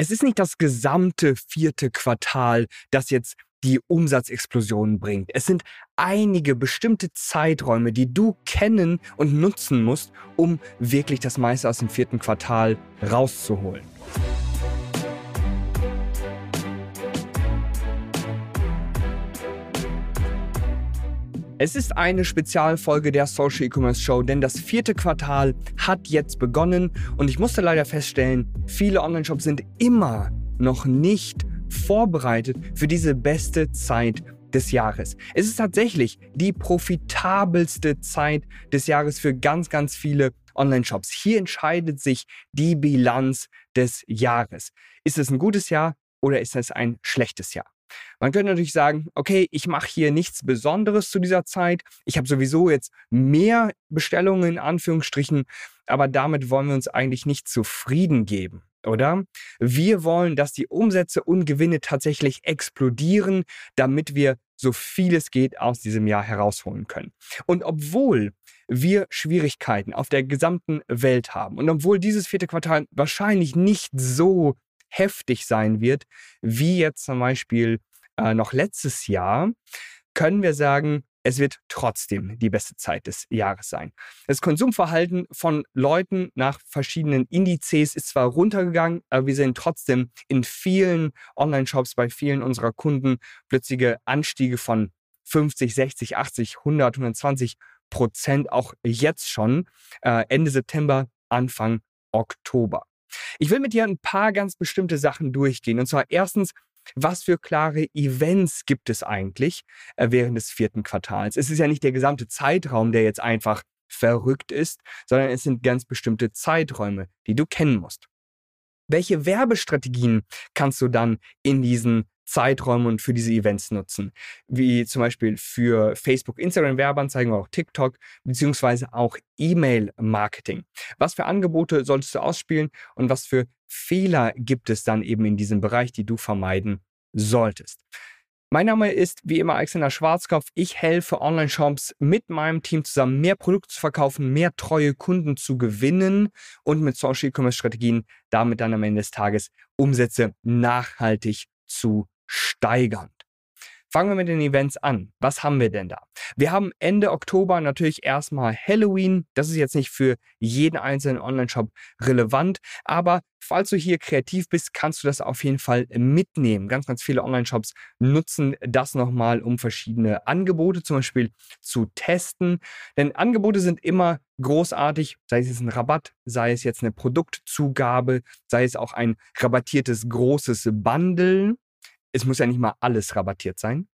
Es ist nicht das gesamte vierte Quartal, das jetzt die Umsatzexplosion bringt. Es sind einige bestimmte Zeiträume, die du kennen und nutzen musst, um wirklich das meiste aus dem vierten Quartal rauszuholen. Es ist eine Spezialfolge der Social E-Commerce Show, denn das vierte Quartal hat jetzt begonnen und ich musste leider feststellen, viele Online-Shops sind immer noch nicht vorbereitet für diese beste Zeit des Jahres. Es ist tatsächlich die profitabelste Zeit des Jahres für ganz, ganz viele Online-Shops. Hier entscheidet sich die Bilanz des Jahres. Ist es ein gutes Jahr oder ist es ein schlechtes Jahr? Man könnte natürlich sagen, okay, ich mache hier nichts Besonderes zu dieser Zeit. Ich habe sowieso jetzt mehr Bestellungen in Anführungsstrichen, aber damit wollen wir uns eigentlich nicht zufrieden geben. Oder? Wir wollen, dass die Umsätze und Gewinne tatsächlich explodieren, damit wir so viel es geht aus diesem Jahr herausholen können. Und obwohl wir Schwierigkeiten auf der gesamten Welt haben und obwohl dieses vierte Quartal wahrscheinlich nicht so heftig sein wird, wie jetzt zum Beispiel äh, noch letztes Jahr, können wir sagen, es wird trotzdem die beste Zeit des Jahres sein. Das Konsumverhalten von Leuten nach verschiedenen Indizes ist zwar runtergegangen, aber wir sehen trotzdem in vielen Online-Shops bei vielen unserer Kunden plötzliche Anstiege von 50, 60, 80, 100, 120 Prozent, auch jetzt schon, äh, Ende September, Anfang Oktober. Ich will mit dir ein paar ganz bestimmte Sachen durchgehen. Und zwar erstens, was für klare Events gibt es eigentlich äh, während des vierten Quartals? Es ist ja nicht der gesamte Zeitraum, der jetzt einfach verrückt ist, sondern es sind ganz bestimmte Zeiträume, die du kennen musst. Welche Werbestrategien kannst du dann in diesen Zeiträume und für diese Events nutzen. Wie zum Beispiel für Facebook, Instagram Werbeanzeigen auch TikTok, beziehungsweise auch E-Mail-Marketing. Was für Angebote solltest du ausspielen und was für Fehler gibt es dann eben in diesem Bereich, die du vermeiden solltest? Mein Name ist wie immer Alexander Schwarzkopf. Ich helfe Online-Shops mit meinem Team zusammen mehr Produkte zu verkaufen, mehr treue Kunden zu gewinnen und mit Social E-Commerce Strategien damit dann am Ende des Tages Umsätze nachhaltig zu steigernd. Fangen wir mit den Events an. Was haben wir denn da? Wir haben Ende Oktober natürlich erstmal Halloween. Das ist jetzt nicht für jeden einzelnen Online-Shop relevant, aber falls du hier kreativ bist, kannst du das auf jeden Fall mitnehmen. Ganz, ganz viele Online-Shops nutzen das nochmal, um verschiedene Angebote zum Beispiel zu testen. Denn Angebote sind immer großartig, sei es jetzt ein Rabatt, sei es jetzt eine Produktzugabe, sei es auch ein rabattiertes großes Bundle es muss ja nicht mal alles rabattiert sein.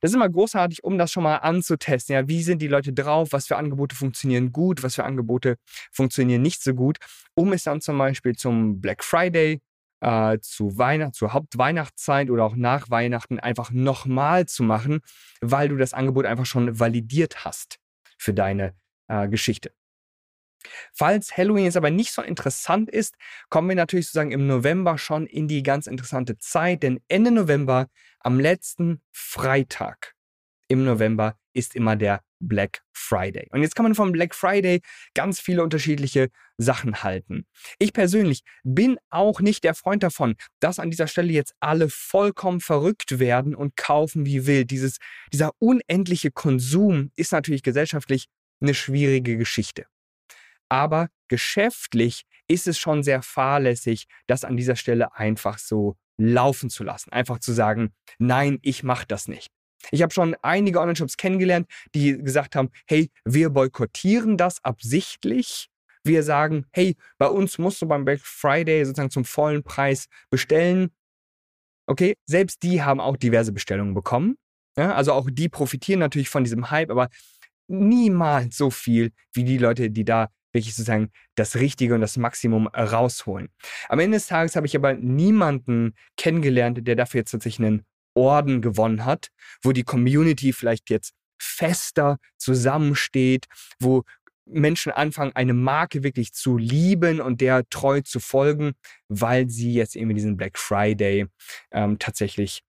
Das ist immer großartig, um das schon mal anzutesten. Ja, wie sind die Leute drauf? Was für Angebote funktionieren gut? Was für Angebote funktionieren nicht so gut? Um es dann zum Beispiel zum Black Friday, äh, zu Weihnachten, zur Hauptweihnachtszeit oder auch nach Weihnachten einfach nochmal zu machen, weil du das Angebot einfach schon validiert hast für deine äh, Geschichte. Falls Halloween jetzt aber nicht so interessant ist, kommen wir natürlich sozusagen im November schon in die ganz interessante Zeit, denn Ende November, am letzten Freitag im November, ist immer der Black Friday. Und jetzt kann man vom Black Friday ganz viele unterschiedliche Sachen halten. Ich persönlich bin auch nicht der Freund davon, dass an dieser Stelle jetzt alle vollkommen verrückt werden und kaufen wie wild. Dieses, dieser unendliche Konsum ist natürlich gesellschaftlich eine schwierige Geschichte. Aber geschäftlich ist es schon sehr fahrlässig, das an dieser Stelle einfach so laufen zu lassen. Einfach zu sagen, nein, ich mache das nicht. Ich habe schon einige Online-Shops kennengelernt, die gesagt haben, hey, wir boykottieren das absichtlich. Wir sagen, hey, bei uns musst du beim Black Friday sozusagen zum vollen Preis bestellen. Okay, selbst die haben auch diverse Bestellungen bekommen. Ja, also auch die profitieren natürlich von diesem Hype, aber niemals so viel wie die Leute, die da wirklich sozusagen das Richtige und das Maximum rausholen. Am Ende des Tages habe ich aber niemanden kennengelernt, der dafür jetzt tatsächlich einen Orden gewonnen hat, wo die Community vielleicht jetzt fester zusammensteht, wo Menschen anfangen, eine Marke wirklich zu lieben und der treu zu folgen, weil sie jetzt irgendwie diesen Black Friday ähm, tatsächlich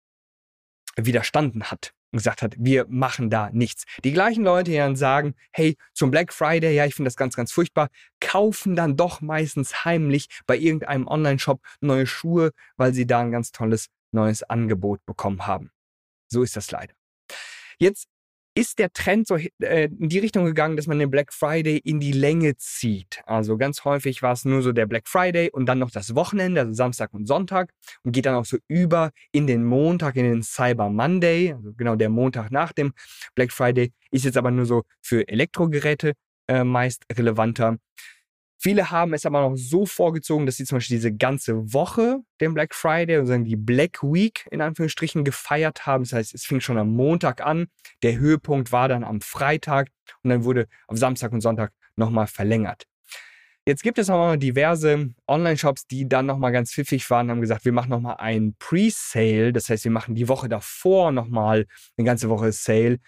widerstanden hat. Und gesagt hat, wir machen da nichts. Die gleichen Leute, die dann sagen, hey, zum Black Friday, ja, ich finde das ganz, ganz furchtbar, kaufen dann doch meistens heimlich bei irgendeinem Online-Shop neue Schuhe, weil sie da ein ganz tolles neues Angebot bekommen haben. So ist das leider. Jetzt ist der Trend so äh, in die Richtung gegangen, dass man den Black Friday in die Länge zieht. Also ganz häufig war es nur so der Black Friday und dann noch das Wochenende, also Samstag und Sonntag und geht dann auch so über in den Montag, in den Cyber Monday, also genau der Montag nach dem Black Friday, ist jetzt aber nur so für Elektrogeräte äh, meist relevanter. Viele haben es aber noch so vorgezogen, dass sie zum Beispiel diese ganze Woche den Black Friday, also die Black Week in Anführungsstrichen gefeiert haben. Das heißt, es fing schon am Montag an. Der Höhepunkt war dann am Freitag und dann wurde auf Samstag und Sonntag nochmal verlängert. Jetzt gibt es auch noch diverse Online-Shops, die dann nochmal ganz pfiffig waren, haben gesagt, wir machen nochmal einen Pre-Sale. Das heißt, wir machen die Woche davor nochmal eine ganze Woche Sale.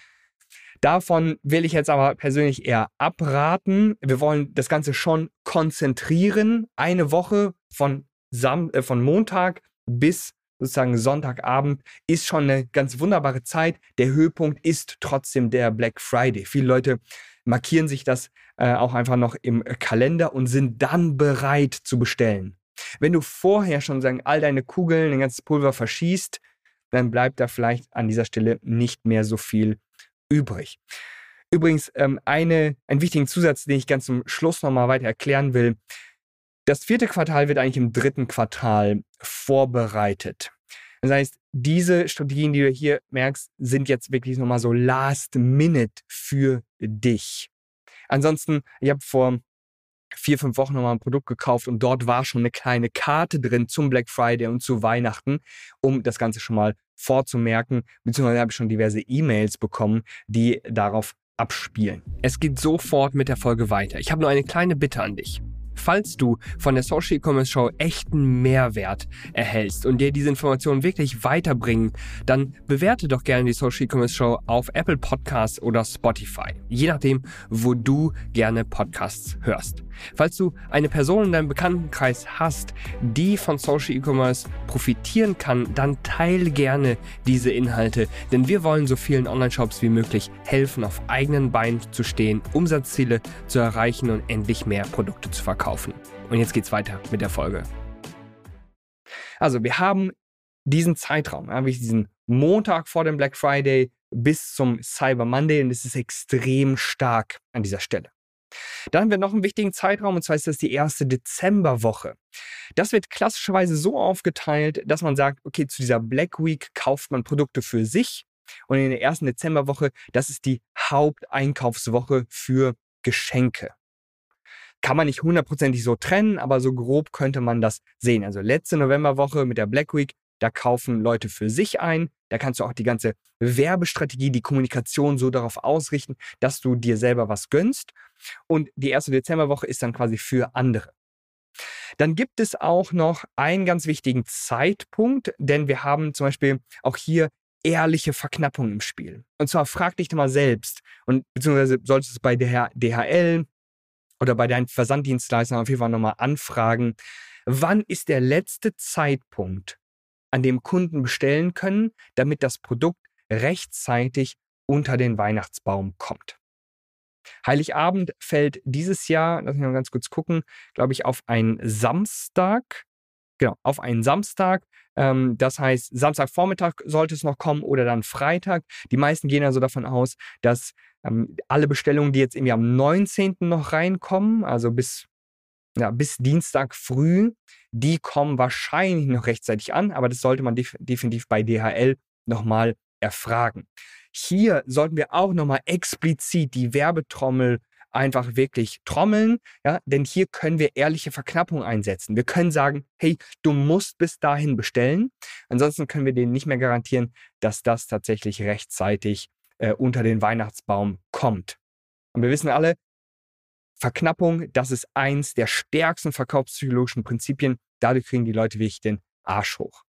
Davon will ich jetzt aber persönlich eher abraten. Wir wollen das Ganze schon konzentrieren. Eine Woche von, Sam äh, von Montag bis sozusagen Sonntagabend ist schon eine ganz wunderbare Zeit. Der Höhepunkt ist trotzdem der Black Friday. Viele Leute markieren sich das äh, auch einfach noch im Kalender und sind dann bereit zu bestellen. Wenn du vorher schon sagen, all deine Kugeln, ein ganzes Pulver verschießt, dann bleibt da vielleicht an dieser Stelle nicht mehr so viel übrig. Übrigens, ähm, eine, einen wichtigen Zusatz, den ich ganz zum Schluss nochmal weiter erklären will. Das vierte Quartal wird eigentlich im dritten Quartal vorbereitet. Das heißt, diese Strategien, die du hier merkst, sind jetzt wirklich nochmal so last minute für dich. Ansonsten, ich habe vor vier, fünf Wochen nochmal ein Produkt gekauft und dort war schon eine kleine Karte drin zum Black Friday und zu Weihnachten, um das Ganze schon mal vorzumerken, beziehungsweise habe ich schon diverse E-Mails bekommen, die darauf abspielen. Es geht sofort mit der Folge weiter. Ich habe nur eine kleine Bitte an dich. Falls du von der Social E-Commerce Show echten Mehrwert erhältst und dir diese Informationen wirklich weiterbringen, dann bewerte doch gerne die Social E-Commerce Show auf Apple Podcasts oder Spotify, je nachdem, wo du gerne Podcasts hörst. Falls du eine Person in deinem Bekanntenkreis hast, die von Social E-Commerce profitieren kann, dann teile gerne diese Inhalte, denn wir wollen so vielen Online-Shops wie möglich helfen, auf eigenen Beinen zu stehen, Umsatzziele zu erreichen und endlich mehr Produkte zu verkaufen kaufen. Und jetzt geht's weiter mit der Folge. Also, wir haben diesen Zeitraum, ja, diesen Montag vor dem Black Friday bis zum Cyber Monday und es ist extrem stark an dieser Stelle. Dann haben wir noch einen wichtigen Zeitraum, und zwar ist das die erste Dezemberwoche. Das wird klassischerweise so aufgeteilt, dass man sagt, okay, zu dieser Black Week kauft man Produkte für sich und in der ersten Dezemberwoche, das ist die Haupteinkaufswoche für Geschenke kann man nicht hundertprozentig so trennen, aber so grob könnte man das sehen. Also letzte Novemberwoche mit der Black Week, da kaufen Leute für sich ein. Da kannst du auch die ganze Werbestrategie, die Kommunikation so darauf ausrichten, dass du dir selber was gönnst. Und die erste Dezemberwoche ist dann quasi für andere. Dann gibt es auch noch einen ganz wichtigen Zeitpunkt, denn wir haben zum Beispiel auch hier ehrliche Verknappung im Spiel. Und zwar frag dich mal selbst und beziehungsweise solltest du es bei DHL, oder bei deinen Versanddienstleistern auf jeden Fall nochmal anfragen, wann ist der letzte Zeitpunkt, an dem Kunden bestellen können, damit das Produkt rechtzeitig unter den Weihnachtsbaum kommt. Heiligabend fällt dieses Jahr, lass mich mal ganz kurz gucken, glaube ich, auf einen Samstag. Genau, auf einen Samstag. Ähm, das heißt, Samstagvormittag sollte es noch kommen oder dann Freitag. Die meisten gehen also davon aus, dass ähm, alle Bestellungen, die jetzt irgendwie am 19. noch reinkommen, also bis, ja, bis Dienstag früh, die kommen wahrscheinlich noch rechtzeitig an, aber das sollte man def definitiv bei DHL nochmal erfragen. Hier sollten wir auch nochmal explizit die Werbetrommel einfach wirklich trommeln, ja, denn hier können wir ehrliche Verknappung einsetzen. Wir können sagen, hey, du musst bis dahin bestellen. Ansonsten können wir denen nicht mehr garantieren, dass das tatsächlich rechtzeitig äh, unter den Weihnachtsbaum kommt. Und wir wissen alle, Verknappung, das ist eins der stärksten verkaufspsychologischen Prinzipien. Dadurch kriegen die Leute wirklich den Arsch hoch.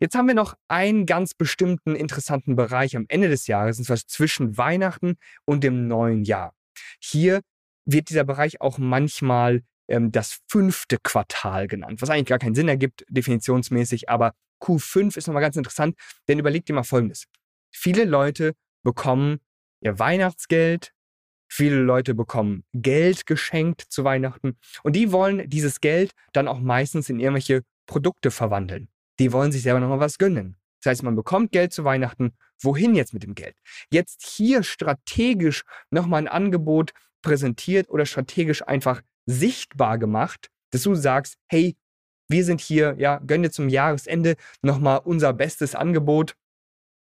Jetzt haben wir noch einen ganz bestimmten interessanten Bereich am Ende des Jahres, und zwar zwischen Weihnachten und dem neuen Jahr. Hier wird dieser Bereich auch manchmal ähm, das fünfte Quartal genannt, was eigentlich gar keinen Sinn ergibt, definitionsmäßig, aber Q5 ist nochmal ganz interessant, denn überleg dir mal Folgendes. Viele Leute bekommen ihr Weihnachtsgeld, viele Leute bekommen Geld geschenkt zu Weihnachten und die wollen dieses Geld dann auch meistens in irgendwelche Produkte verwandeln. Die wollen sich selber nochmal was gönnen. Das heißt, man bekommt Geld zu Weihnachten. Wohin jetzt mit dem Geld? Jetzt hier strategisch nochmal ein Angebot präsentiert oder strategisch einfach sichtbar gemacht, dass du sagst, hey, wir sind hier, ja, gönn dir zum Jahresende nochmal unser bestes Angebot.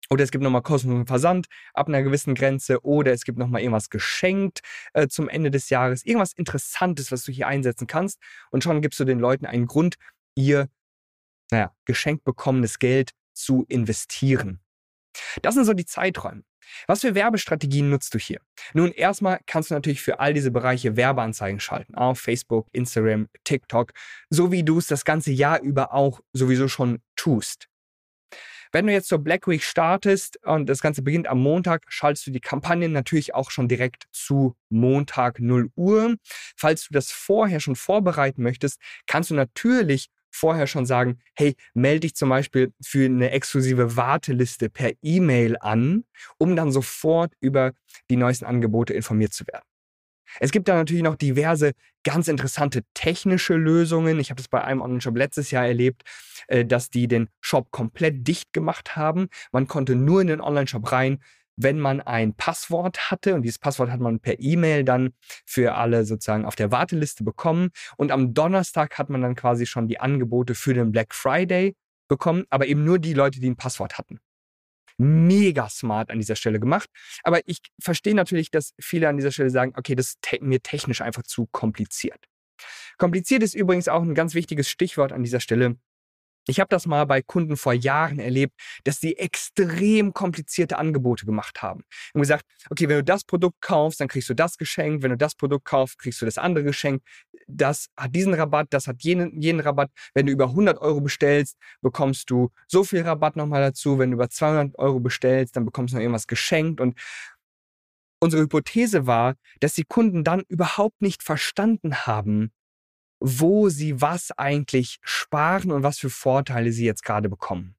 Oder es gibt nochmal kostenlosen Versand ab einer gewissen Grenze. Oder es gibt nochmal irgendwas geschenkt äh, zum Ende des Jahres. Irgendwas Interessantes, was du hier einsetzen kannst. Und schon gibst du den Leuten einen Grund, ihr, naja, geschenkt bekommenes Geld zu investieren. Das sind so die Zeiträume. Was für Werbestrategien nutzt du hier? Nun, erstmal kannst du natürlich für all diese Bereiche Werbeanzeigen schalten. Auf Facebook, Instagram, TikTok, so wie du es das ganze Jahr über auch sowieso schon tust. Wenn du jetzt zur Black Week startest und das Ganze beginnt am Montag, schaltest du die Kampagnen natürlich auch schon direkt zu Montag 0 Uhr. Falls du das vorher schon vorbereiten möchtest, kannst du natürlich vorher schon sagen, hey, melde dich zum Beispiel für eine exklusive Warteliste per E-Mail an, um dann sofort über die neuesten Angebote informiert zu werden. Es gibt da natürlich noch diverse ganz interessante technische Lösungen. Ich habe das bei einem Online-Shop letztes Jahr erlebt, äh, dass die den Shop komplett dicht gemacht haben. Man konnte nur in den Online-Shop rein, wenn man ein Passwort hatte und dieses Passwort hat man per E-Mail dann für alle sozusagen auf der Warteliste bekommen und am Donnerstag hat man dann quasi schon die Angebote für den Black Friday bekommen, aber eben nur die Leute, die ein Passwort hatten. Mega smart an dieser Stelle gemacht. Aber ich verstehe natürlich, dass viele an dieser Stelle sagen, okay, das ist te mir technisch einfach zu kompliziert. Kompliziert ist übrigens auch ein ganz wichtiges Stichwort an dieser Stelle. Ich habe das mal bei Kunden vor Jahren erlebt, dass sie extrem komplizierte Angebote gemacht haben. Und gesagt, okay, wenn du das Produkt kaufst, dann kriegst du das geschenkt. Wenn du das Produkt kaufst, kriegst du das andere geschenkt. Das hat diesen Rabatt, das hat jenen, jenen Rabatt. Wenn du über 100 Euro bestellst, bekommst du so viel Rabatt nochmal dazu. Wenn du über 200 Euro bestellst, dann bekommst du noch irgendwas geschenkt. Und unsere Hypothese war, dass die Kunden dann überhaupt nicht verstanden haben, wo sie was eigentlich sparen und was für Vorteile sie jetzt gerade bekommen.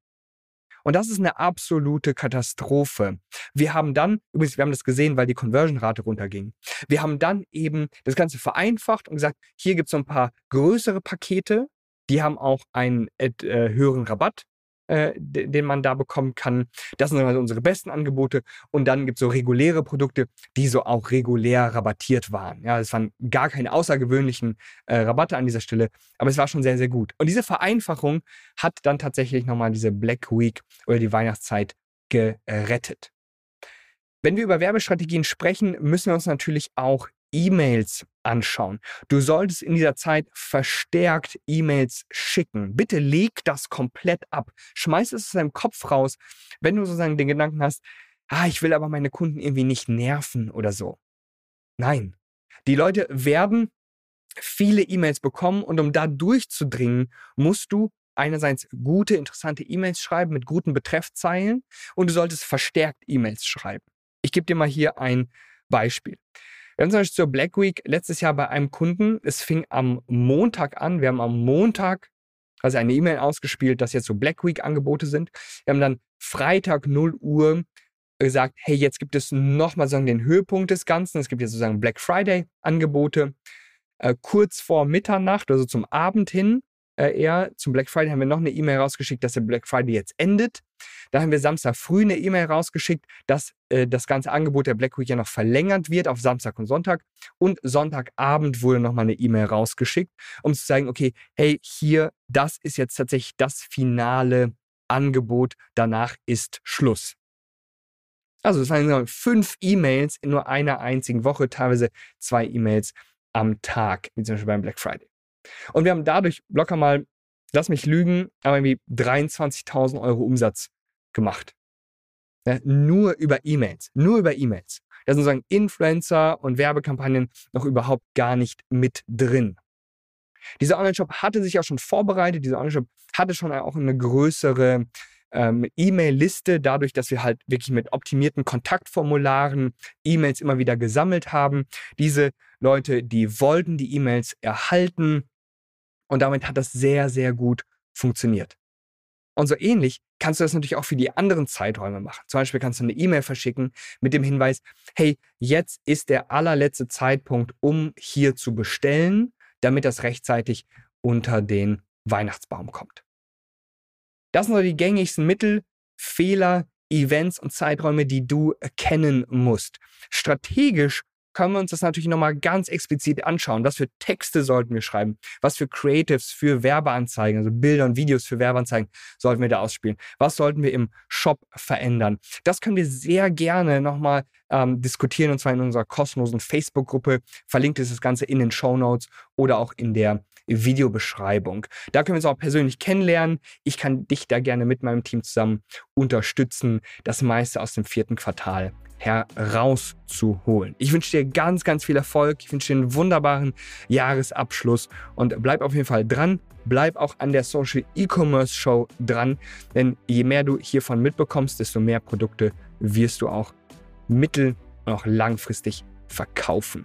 Und das ist eine absolute Katastrophe. Wir haben dann, übrigens, wir haben das gesehen, weil die Conversion-Rate runterging. Wir haben dann eben das Ganze vereinfacht und gesagt, hier gibt es so ein paar größere Pakete, die haben auch einen äh, höheren Rabatt äh, den man da bekommen kann. Das sind also unsere besten Angebote. Und dann gibt es so reguläre Produkte, die so auch regulär rabattiert waren. Ja, es waren gar keine außergewöhnlichen äh, Rabatte an dieser Stelle, aber es war schon sehr, sehr gut. Und diese Vereinfachung hat dann tatsächlich nochmal diese Black Week oder die Weihnachtszeit gerettet. Wenn wir über Werbestrategien sprechen, müssen wir uns natürlich auch E-Mails anschauen. Du solltest in dieser Zeit verstärkt E-Mails schicken. Bitte leg das komplett ab. Schmeiß es aus deinem Kopf raus, wenn du sozusagen den Gedanken hast, ah, ich will aber meine Kunden irgendwie nicht nerven oder so. Nein. Die Leute werden viele E-Mails bekommen und um da durchzudringen, musst du einerseits gute, interessante E-Mails schreiben mit guten Betreffzeilen und du solltest verstärkt E-Mails schreiben. Ich gebe dir mal hier ein Beispiel. Wir haben zum Beispiel zur Black Week letztes Jahr bei einem Kunden, es fing am Montag an, wir haben am Montag also eine E-Mail ausgespielt, dass jetzt so Black Week Angebote sind. Wir haben dann Freitag 0 Uhr gesagt, hey, jetzt gibt es nochmal sagen den Höhepunkt des Ganzen. Es gibt jetzt sozusagen Black Friday Angebote. Äh, kurz vor Mitternacht, also zum Abend hin, äh, eher zum Black Friday haben wir noch eine E-Mail rausgeschickt, dass der Black Friday jetzt endet. Da haben wir Samstag früh eine E-Mail rausgeschickt, dass äh, das ganze Angebot der Black Week ja noch verlängert wird auf Samstag und Sonntag. Und Sonntagabend wurde nochmal eine E-Mail rausgeschickt, um zu sagen, okay, hey, hier, das ist jetzt tatsächlich das finale Angebot. Danach ist Schluss. Also das waren fünf E-Mails in nur einer einzigen Woche, teilweise zwei E-Mails am Tag, wie zum Beispiel beim Black Friday. Und wir haben dadurch locker mal, lass mich lügen, aber irgendwie 23.000 Euro Umsatz gemacht. Ja, nur über E-Mails, nur über E-Mails. Da sind sozusagen Influencer und Werbekampagnen noch überhaupt gar nicht mit drin. Dieser Online-Shop hatte sich ja schon vorbereitet, dieser Online-Shop hatte schon auch eine größere ähm, E-Mail-Liste, dadurch, dass wir halt wirklich mit optimierten Kontaktformularen E-Mails immer wieder gesammelt haben. Diese Leute, die wollten die E-Mails erhalten und damit hat das sehr, sehr gut funktioniert. Und so ähnlich kannst du das natürlich auch für die anderen Zeiträume machen. Zum Beispiel kannst du eine E-Mail verschicken mit dem Hinweis, hey, jetzt ist der allerletzte Zeitpunkt, um hier zu bestellen, damit das rechtzeitig unter den Weihnachtsbaum kommt. Das sind so die gängigsten Mittel, Fehler, Events und Zeiträume, die du kennen musst. Strategisch können wir uns das natürlich nochmal ganz explizit anschauen. Was für Texte sollten wir schreiben? Was für Creatives für Werbeanzeigen, also Bilder und Videos für Werbeanzeigen sollten wir da ausspielen? Was sollten wir im Shop verändern? Das können wir sehr gerne nochmal ähm, diskutieren und zwar in unserer kostenlosen Facebook-Gruppe. Verlinkt ist das Ganze in den Show Notes oder auch in der Videobeschreibung. Da können wir uns auch persönlich kennenlernen. Ich kann dich da gerne mit meinem Team zusammen unterstützen, das meiste aus dem vierten Quartal herauszuholen. Ich wünsche dir ganz, ganz viel Erfolg. Ich wünsche dir einen wunderbaren Jahresabschluss und bleib auf jeden Fall dran. Bleib auch an der Social E-Commerce Show dran, denn je mehr du hiervon mitbekommst, desto mehr Produkte wirst du auch mittel- und auch langfristig verkaufen.